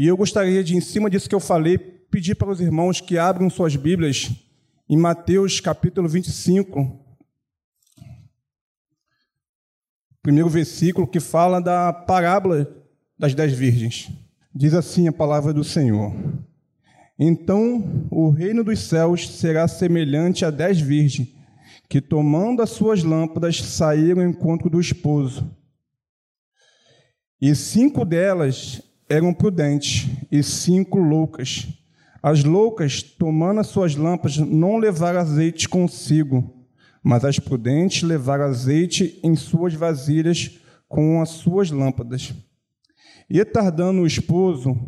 E eu gostaria de, em cima disso que eu falei, pedir para os irmãos que abram suas Bíblias em Mateus capítulo 25, primeiro versículo que fala da parábola das dez virgens. Diz assim a palavra do Senhor: Então o reino dos céus será semelhante a dez virgens que, tomando as suas lâmpadas, saíram ao encontro do esposo. E cinco delas eram prudentes e cinco loucas. As loucas, tomando as suas lâmpadas, não levaram azeite consigo, mas as prudentes levaram azeite em suas vasilhas com as suas lâmpadas. E tardando o esposo,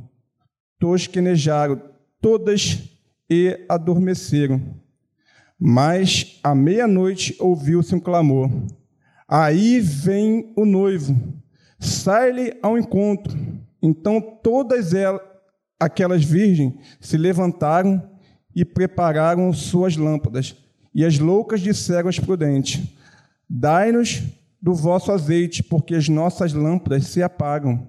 tosquenejaram todas e adormeceram. Mas à meia-noite ouviu-se um clamor: Aí vem o noivo, sai-lhe ao encontro. Então todas elas, aquelas virgens se levantaram e prepararam suas lâmpadas. E as loucas disseram às prudentes: Dai-nos do vosso azeite, porque as nossas lâmpadas se apagam.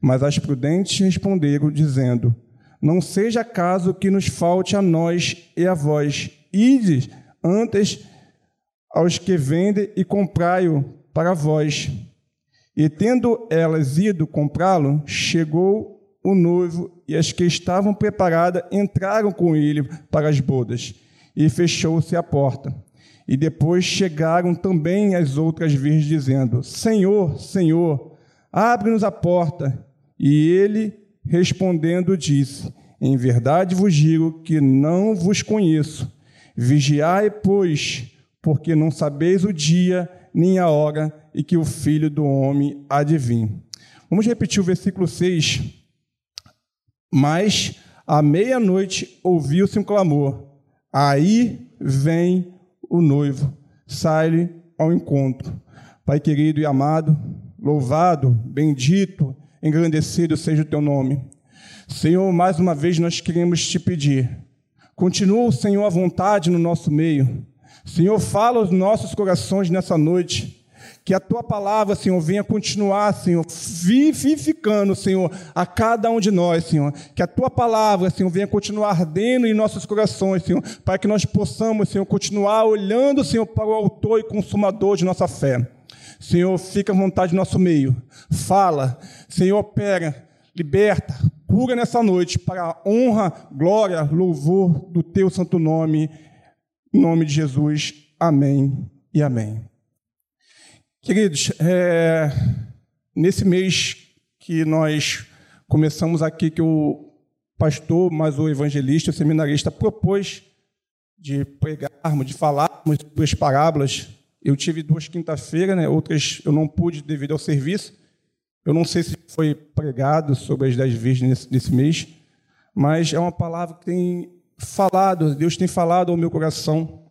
Mas as prudentes responderam, dizendo: Não seja caso que nos falte a nós e a vós. Ides antes aos que vendem e comprai-o para vós. E tendo elas ido comprá-lo, chegou o noivo e as que estavam preparadas entraram com ele para as bodas. E fechou-se a porta. E depois chegaram também as outras virgens, dizendo: Senhor, Senhor, abre-nos a porta. E ele, respondendo, disse: Em verdade vos digo que não vos conheço. Vigiai, pois, porque não sabeis o dia nem a hora e que o filho do homem vir. Vamos repetir o versículo 6. Mas à meia-noite ouviu-se um clamor: Aí vem o noivo, sai-lhe ao encontro. Pai querido e amado, louvado, bendito, engrandecido seja o teu nome. Senhor, mais uma vez nós queremos te pedir Continua, Senhor, à vontade no nosso meio. Senhor, fala aos nossos corações nessa noite. Que a tua palavra, Senhor, venha continuar, Senhor, vivificando, Senhor, a cada um de nós, Senhor. Que a tua palavra, Senhor, venha continuar ardendo em nossos corações, Senhor, para que nós possamos, Senhor, continuar olhando, Senhor, para o autor e consumador de nossa fé. Senhor, fica à vontade no nosso meio. Fala, Senhor, opera, liberta, cura nessa noite para a honra, glória, louvor do teu santo nome, nome de Jesus. Amém e amém. Queridos, é, nesse mês que nós começamos aqui, que o pastor, mas o evangelista, o seminarista, propôs de pregarmos, de falarmos duas parábolas. Eu tive duas quinta-feira, né? outras eu não pude devido ao serviço. Eu não sei se foi pregado sobre as dez virgens nesse, nesse mês, mas é uma palavra que tem falado, Deus tem falado ao meu coração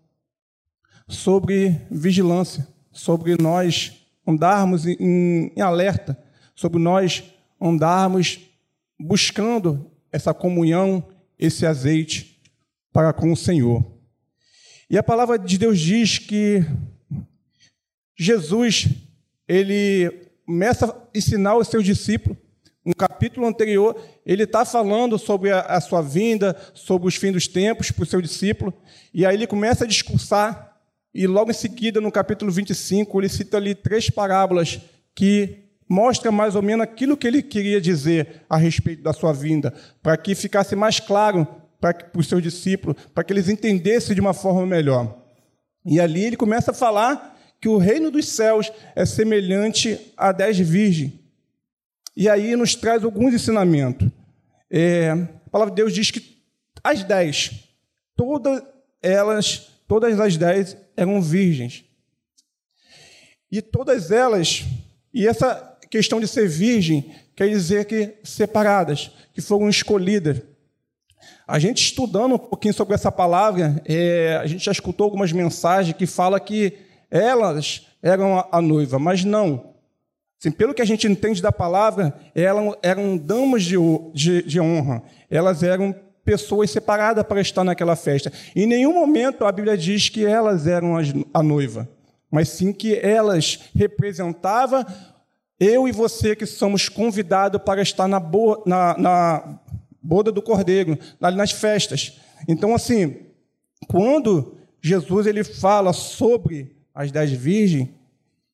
sobre vigilância, sobre nós andarmos em, em alerta, sobre nós andarmos buscando essa comunhão, esse azeite para com o Senhor. E a palavra de Deus diz que Jesus, ele começa a ensinar os seus discípulos. No capítulo anterior, ele está falando sobre a, a, sua vinda, sobre os fins dos tempos para o seu discípulo, e aí ele começa a discursar, e logo em seguida, no capítulo 25, ele cita ali três parábolas que mostram mais ou menos aquilo que ele queria dizer a respeito da sua vinda, para que ficasse mais claro para, para os seus discípulos, para que eles entendessem de uma forma melhor. E ali ele começa a falar que o reino dos céus é semelhante a dez virgens. E aí nos traz alguns ensinamentos. É, a palavra de Deus diz que as dez, todas elas, todas as dez eram virgens. E todas elas, e essa questão de ser virgem quer dizer que separadas, que foram escolhidas. A gente estudando um pouquinho sobre essa palavra, é, a gente já escutou algumas mensagens que fala que elas eram a noiva, mas não. Assim, pelo que a gente entende da palavra, elas eram damas de, de, de honra. Elas eram pessoas separadas para estar naquela festa. Em nenhum momento a Bíblia diz que elas eram a noiva, mas sim que elas representavam Eu e você que somos convidados para estar na, bo na, na boda do cordeiro, nas festas. Então, assim, quando Jesus ele fala sobre as dez virgens,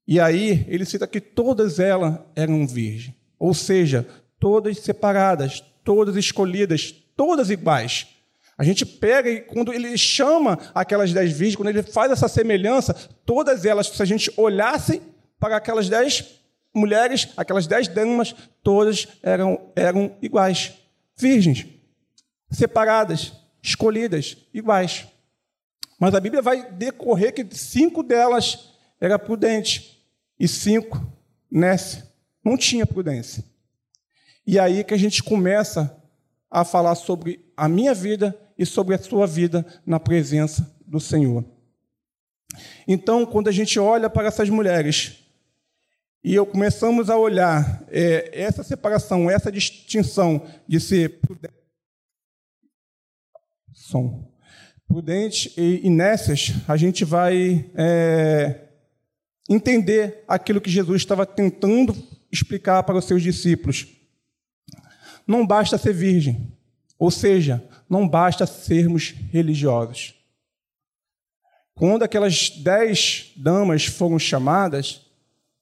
e aí ele cita que todas elas eram virgens, ou seja, todas separadas, todas escolhidas, todas iguais. A gente pega e quando ele chama aquelas dez virgens, quando ele faz essa semelhança, todas elas, se a gente olhasse para aquelas dez mulheres, aquelas dez damas, todas eram, eram iguais, virgens, separadas, escolhidas, iguais. Mas a Bíblia vai decorrer que cinco delas eram prudentes e cinco, nesse, não tinha prudência. E aí que a gente começa a falar sobre a minha vida e sobre a sua vida na presença do Senhor. Então, quando a gente olha para essas mulheres e eu começamos a olhar é, essa separação, essa distinção de ser prudente, som, prudente e inércias, a gente vai é, entender aquilo que Jesus estava tentando explicar para os seus discípulos. Não basta ser virgem, ou seja, não basta sermos religiosos. Quando aquelas dez damas foram chamadas,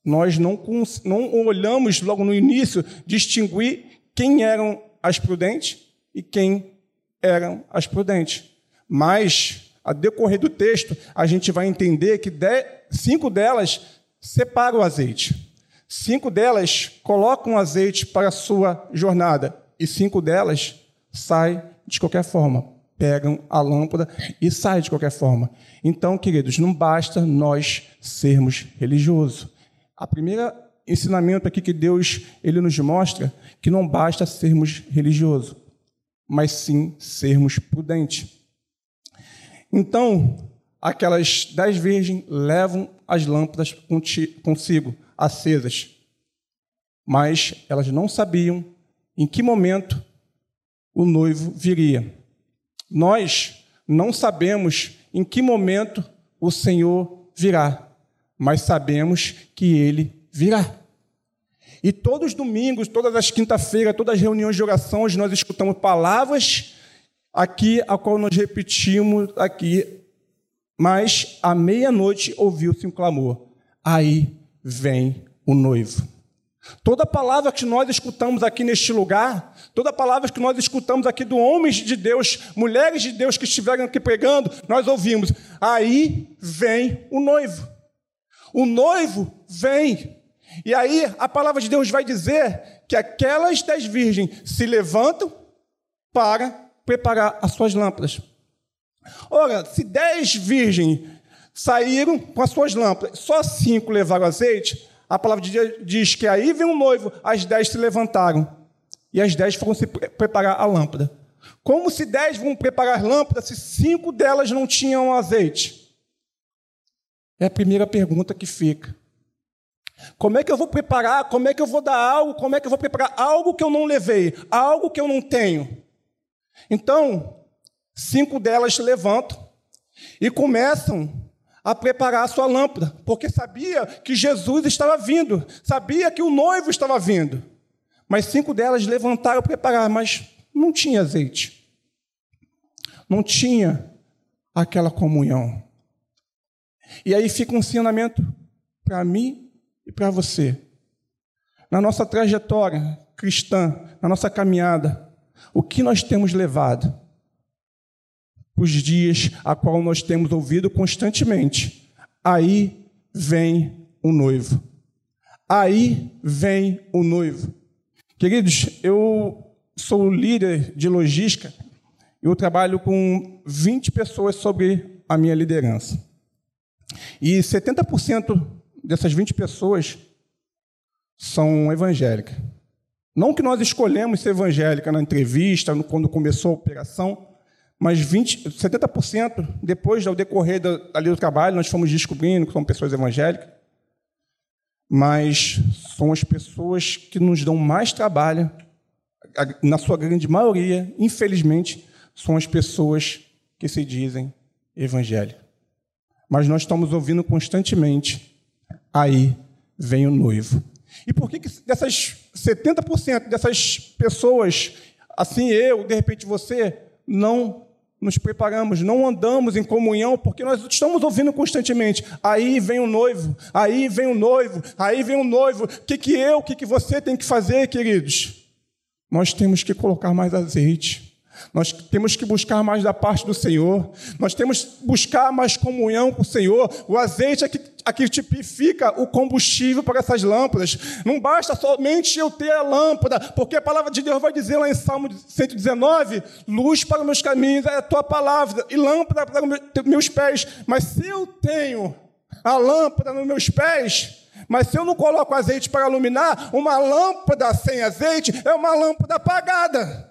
nós não, não olhamos logo no início distinguir quem eram as prudentes e quem eram as prudentes. Mas, a decorrer do texto, a gente vai entender que cinco delas separam o azeite. Cinco delas colocam o azeite para a sua jornada. E cinco delas saem de qualquer forma, pegam a lâmpada e saem de qualquer forma. Então, queridos, não basta nós sermos religiosos. A primeira ensinamento aqui que Deus ele nos mostra que não basta sermos religiosos, mas sim sermos prudentes. Então, aquelas dez virgens levam as lâmpadas consigo, acesas, mas elas não sabiam em que momento o noivo viria. Nós não sabemos em que momento o Senhor virá, mas sabemos que ele virá. E todos os domingos, todas as quinta-feiras, todas as reuniões de orações, nós escutamos palavras aqui, a qual nós repetimos aqui. Mas à meia-noite ouviu-se um clamor. Aí vem o noivo. Toda palavra que nós escutamos aqui neste lugar, toda palavra que nós escutamos aqui do homens de Deus, mulheres de Deus que estiveram aqui pregando, nós ouvimos: aí vem o noivo. O noivo vem. E aí a palavra de Deus vai dizer que aquelas dez virgens se levantam para preparar as suas lâmpadas. Ora, se dez virgens saíram com as suas lâmpadas, só cinco levaram azeite, a palavra de Deus diz que aí vem um noivo, as dez se levantaram. E as dez foram se preparar a lâmpada. Como se dez vão preparar lâmpada se cinco delas não tinham azeite? É a primeira pergunta que fica. Como é que eu vou preparar? Como é que eu vou dar algo? Como é que eu vou preparar algo que eu não levei? Algo que eu não tenho? Então, cinco delas levantam e começam a preparar a sua lâmpada, porque sabia que Jesus estava vindo, sabia que o noivo estava vindo. Mas cinco delas levantaram a preparar, mas não tinha azeite. Não tinha aquela comunhão. E aí fica um ensinamento para mim e para você. Na nossa trajetória cristã, na nossa caminhada, o que nós temos levado? os dias a qual nós temos ouvido constantemente. Aí vem o noivo. Aí vem o noivo. Queridos, eu sou líder de logística. Eu trabalho com 20 pessoas sobre a minha liderança. E 70% dessas 20 pessoas são evangélicas. Não que nós escolhemos ser evangélica na entrevista, quando começou a operação, mas 20, 70% depois do decorrer do, ali do trabalho, nós fomos descobrindo que são pessoas evangélicas, mas são as pessoas que nos dão mais trabalho, na sua grande maioria, infelizmente, são as pessoas que se dizem evangélicas. Mas nós estamos ouvindo constantemente, aí vem o noivo. E por que, que dessas 70% dessas pessoas, assim eu, de repente você, não nos preparamos, não andamos em comunhão, porque nós estamos ouvindo constantemente. Aí vem o noivo, aí vem o noivo, aí vem o noivo. O que, que eu, o que, que você tem que fazer, queridos? Nós temos que colocar mais azeite. Nós temos que buscar mais da parte do Senhor. Nós temos que buscar mais comunhão com o Senhor. O azeite é que, é que tipifica o combustível para essas lâmpadas. Não basta somente eu ter a lâmpada, porque a palavra de Deus vai dizer lá em Salmo 119: luz para meus caminhos é a tua palavra, e lâmpada para meus pés. Mas se eu tenho a lâmpada nos meus pés, mas se eu não coloco azeite para iluminar, uma lâmpada sem azeite é uma lâmpada apagada.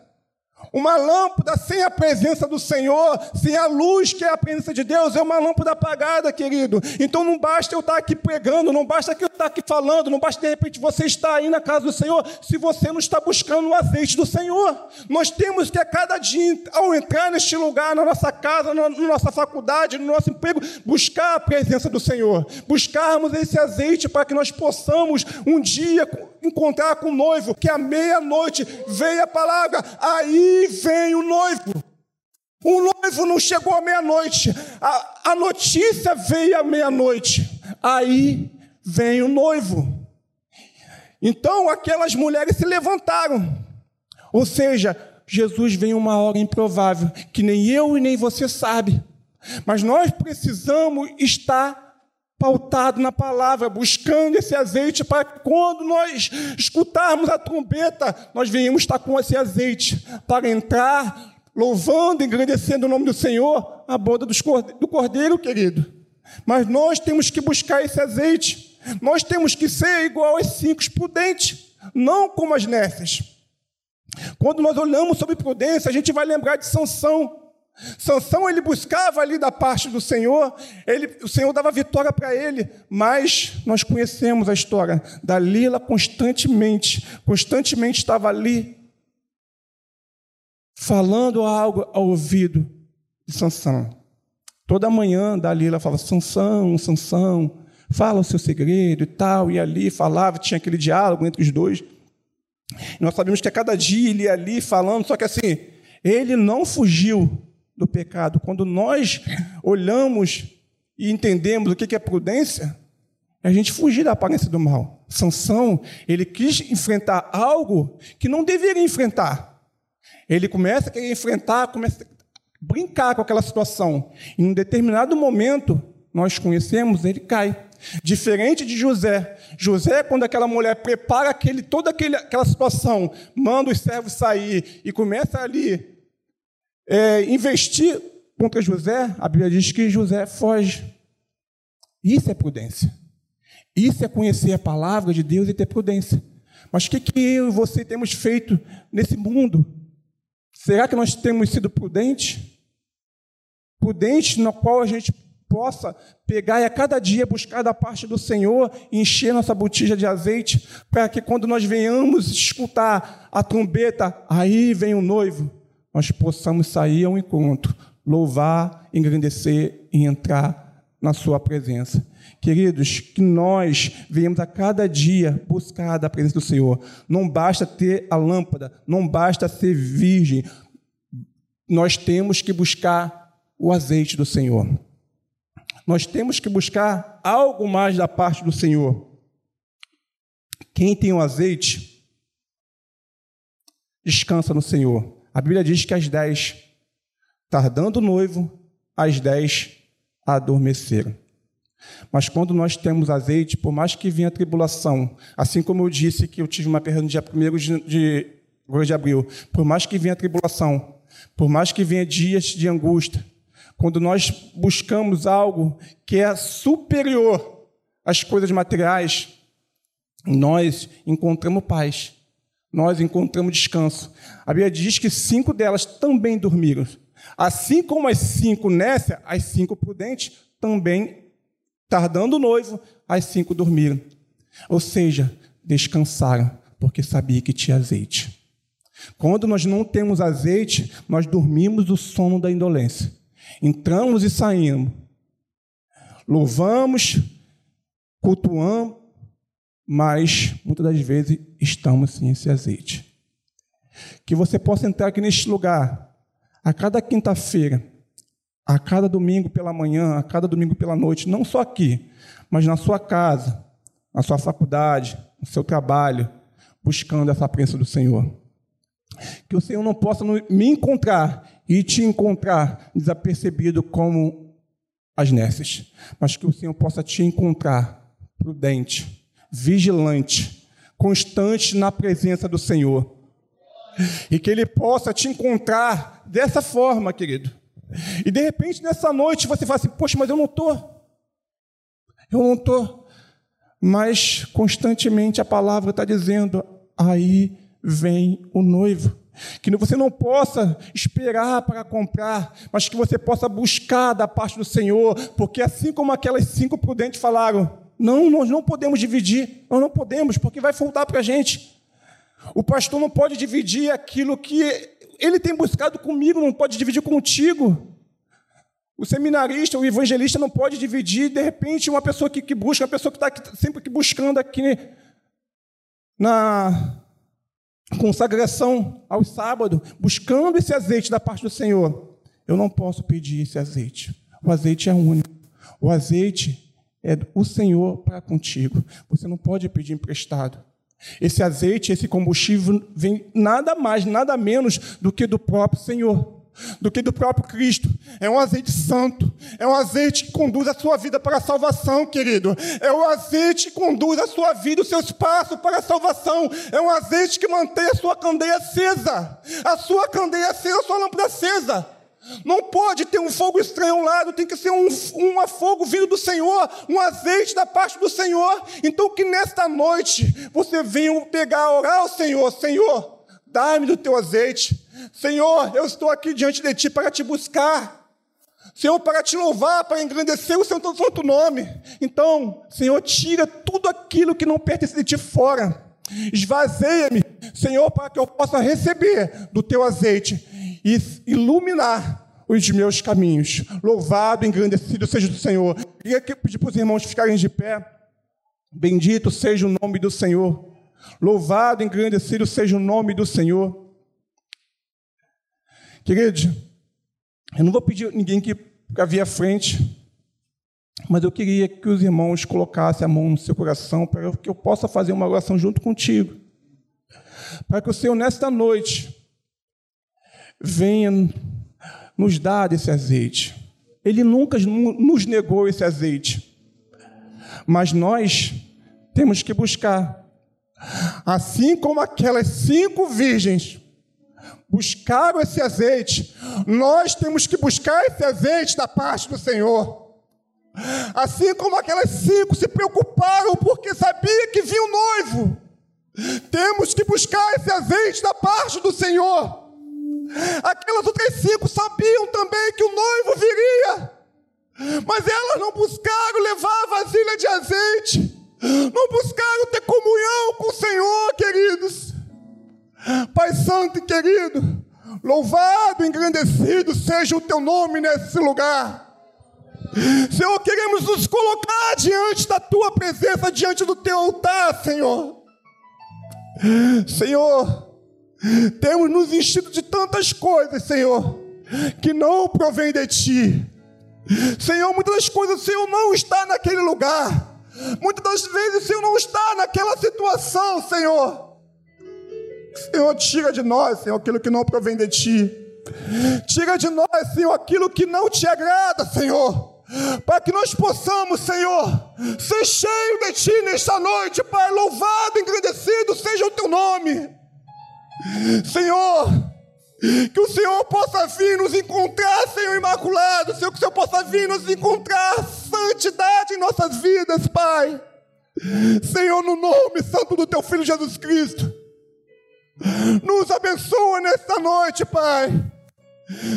Uma lâmpada sem a presença do Senhor, sem a luz que é a presença de Deus, é uma lâmpada apagada, querido. Então não basta eu estar aqui pregando, não basta eu estar aqui falando, não basta de repente você estar aí na casa do Senhor, se você não está buscando o azeite do Senhor. Nós temos que a cada dia, ao entrar neste lugar, na nossa casa, na nossa faculdade, no nosso emprego, buscar a presença do Senhor, buscarmos esse azeite para que nós possamos um dia encontrar com o noivo, que à meia-noite veio a palavra, aí vem o noivo. O noivo não chegou à meia-noite, a, a notícia veio à meia-noite, aí vem o noivo. Então aquelas mulheres se levantaram, ou seja, Jesus vem uma hora improvável, que nem eu e nem você sabe, mas nós precisamos estar pautado na palavra, buscando esse azeite para quando nós escutarmos a trombeta, nós venhamos estar com esse azeite para entrar louvando, engrandecendo o nome do Senhor, a boda do cordeiro, querido. Mas nós temos que buscar esse azeite. Nós temos que ser igual aos cinco prudentes, não como as nécias. Quando nós olhamos sobre prudência, a gente vai lembrar de Sansão. Sansão ele buscava ali da parte do Senhor, ele, o Senhor dava vitória para ele, mas nós conhecemos a história. Dalila constantemente, constantemente estava ali falando algo ao ouvido de Sansão. Toda manhã Dalila falava: Sansão, Sansão, fala o seu segredo e tal, e ali falava, tinha aquele diálogo entre os dois. Nós sabemos que a cada dia ele ia ali falando, só que assim, ele não fugiu do pecado. Quando nós olhamos e entendemos o que é prudência, é a gente fugir da aparência do mal. Sansão, ele quis enfrentar algo que não deveria enfrentar. Ele começa a querer enfrentar, começa a brincar com aquela situação. Em um determinado momento, nós conhecemos, ele cai. Diferente de José. José, quando aquela mulher prepara aquele, toda aquele, aquela situação, manda os servos sair e começa ali é, investir contra José, a Bíblia diz que José foge. Isso é prudência. Isso é conhecer a palavra de Deus e ter prudência. Mas o que, que eu e você temos feito nesse mundo? Será que nós temos sido prudentes? Prudentes no qual a gente possa pegar e a cada dia buscar da parte do Senhor e encher nossa botija de azeite, para que quando nós venhamos escutar a trombeta, aí vem o noivo, nós possamos sair ao encontro, louvar, engrandecer e entrar na Sua presença. Queridos, que nós venhamos a cada dia buscar da presença do Senhor. Não basta ter a lâmpada, não basta ser virgem. Nós temos que buscar o azeite do Senhor. Nós temos que buscar algo mais da parte do Senhor. Quem tem o azeite, descansa no Senhor. A Bíblia diz que às dez, tardando o noivo, às dez adormeceram. Mas quando nós temos azeite, por mais que venha a tribulação, assim como eu disse que eu tive uma perda no dia 1 de, de, de abril, por mais que venha a tribulação, por mais que venha dias de angústia, quando nós buscamos algo que é superior às coisas materiais, nós encontramos paz nós encontramos descanso. A Bíblia diz que cinco delas também dormiram. Assim como as cinco nécias, as cinco prudentes também, tardando o noivo, as cinco dormiram. Ou seja, descansaram, porque sabia que tinha azeite. Quando nós não temos azeite, nós dormimos o sono da indolência. Entramos e saímos. Louvamos, cultuamos, mas muitas das vezes estamos sem esse azeite. Que você possa entrar aqui neste lugar, a cada quinta-feira, a cada domingo pela manhã, a cada domingo pela noite, não só aqui, mas na sua casa, na sua faculdade, no seu trabalho, buscando essa presença do Senhor. Que o Senhor não possa me encontrar e te encontrar desapercebido como as nesses, mas que o Senhor possa te encontrar prudente, vigilante, constante na presença do Senhor. E que Ele possa te encontrar dessa forma, querido. E de repente, nessa noite, você fala assim: Poxa, mas eu não estou. Eu não estou. Mas constantemente a palavra está dizendo: Aí vem o noivo. Que você não possa esperar para comprar, mas que você possa buscar da parte do Senhor, porque assim como aquelas cinco prudentes falaram, não, nós não podemos dividir, nós não podemos, porque vai faltar para a gente. O pastor não pode dividir aquilo que ele tem buscado comigo, não pode dividir contigo. O seminarista, o evangelista não pode dividir, de repente, uma pessoa que, que busca, uma pessoa que está sempre buscando aqui na consagração ao sábado, buscando esse azeite da parte do Senhor. Eu não posso pedir esse azeite. O azeite é único. O azeite é o Senhor para contigo. Você não pode pedir emprestado. Esse azeite, esse combustível vem nada mais, nada menos do que do próprio Senhor do que do próprio Cristo. É um azeite santo. É um azeite que conduz a sua vida para a salvação, querido. É um azeite que conduz a sua vida, os seus passos para a salvação. É um azeite que mantém a sua candeia acesa. A sua candeia acesa, a sua lâmpada acesa. Não pode ter um fogo estranho ao lado, tem que ser um, um fogo vindo do Senhor, um azeite da parte do Senhor. Então, que nesta noite você venha pegar, orar ao Senhor: Senhor, dá-me do teu azeite Senhor, eu estou aqui diante de Ti para te buscar. Senhor, para te louvar, para engrandecer o seu santo nome. Então, Senhor, tira tudo aquilo que não pertence de Ti fora. Esvazeia-me, Senhor, para que eu possa receber do Teu azeite e iluminar os meus caminhos. Louvado, engrandecido seja o Senhor. Queria pedir para os irmãos ficarem de pé. Bendito seja o nome do Senhor. Louvado, engrandecido seja o nome do Senhor. Queridos, eu não vou pedir ninguém que havia à frente, mas eu queria que os irmãos colocassem a mão no seu coração para que eu possa fazer uma oração junto contigo. Para que o Senhor, nesta noite, venha nos dar esse azeite. Ele nunca nos negou esse azeite, mas nós temos que buscar. Assim como aquelas cinco virgens buscaram esse azeite, nós temos que buscar esse azeite da parte do Senhor. Assim como aquelas cinco se preocuparam porque sabia que vinha o noivo, temos que buscar esse azeite da parte do Senhor. Aquelas outras cinco sabiam também que o noivo viria, mas elas não buscaram levar a vasilha de azeite, não buscaram ter comunhão com o Senhor, queridos. Pai Santo e querido, louvado, engrandecido seja o teu nome nesse lugar. Senhor, queremos nos colocar diante da tua presença, diante do teu altar, Senhor. Senhor, temos nos enchido de tantas coisas, Senhor, que não provém de ti. Senhor, muitas das coisas o Senhor não está naquele lugar. Muitas das vezes o Senhor não está naquela situação, Senhor. Senhor, tira de nós, Senhor, aquilo que não provém de ti. Tira de nós, Senhor, aquilo que não te agrada, Senhor. Para que nós possamos, Senhor, ser cheio de Ti nesta noite, Pai. Louvado, engrandecido seja o Teu nome. Senhor, que o Senhor possa vir nos encontrar, Senhor Imaculado. Senhor, que o Senhor possa vir nos encontrar santidade em nossas vidas, Pai. Senhor, no nome santo do Teu Filho Jesus Cristo. Nos abençoa nesta noite, Pai.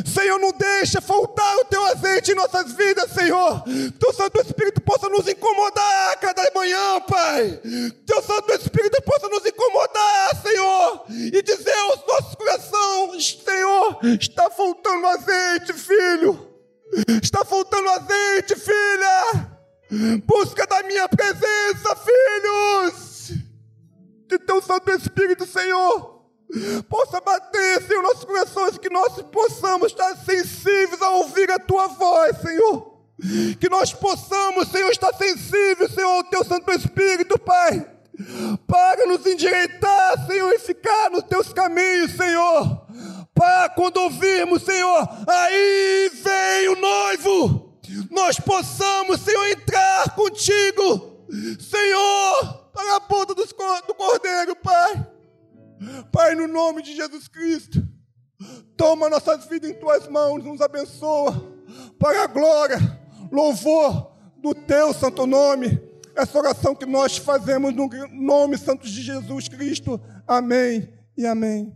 Senhor, não deixa faltar o teu azeite em nossas vidas, Senhor. Teu Santo Espírito possa nos incomodar a cada manhã, Pai. Teu Santo Espírito possa nos incomodar, Senhor, e dizer aos nossos corações, Senhor, está faltando azeite, filho. Está faltando azeite, filha. Busca da minha presença, filhos. que teu Santo Espírito, Senhor, possa bater, Senhor, nossos corações, que nós possamos estar sensíveis a ouvir a tua voz, Senhor. Que nós possamos, Senhor, estar sensíveis, Senhor, ao teu Santo Espírito, Pai. Para nos endireitar, Senhor, e ficar nos teus caminhos, Senhor. Para quando ouvirmos, Senhor, aí vem o noivo. Nós possamos, Senhor, entrar contigo, Senhor, para a ponta do cordeiro, Pai. Pai, no nome de Jesus Cristo, toma nossas vidas em tuas mãos, nos abençoa, para a glória, louvor do teu santo nome. Essa oração que nós fazemos no nome santo de Jesus Cristo. Amém e amém.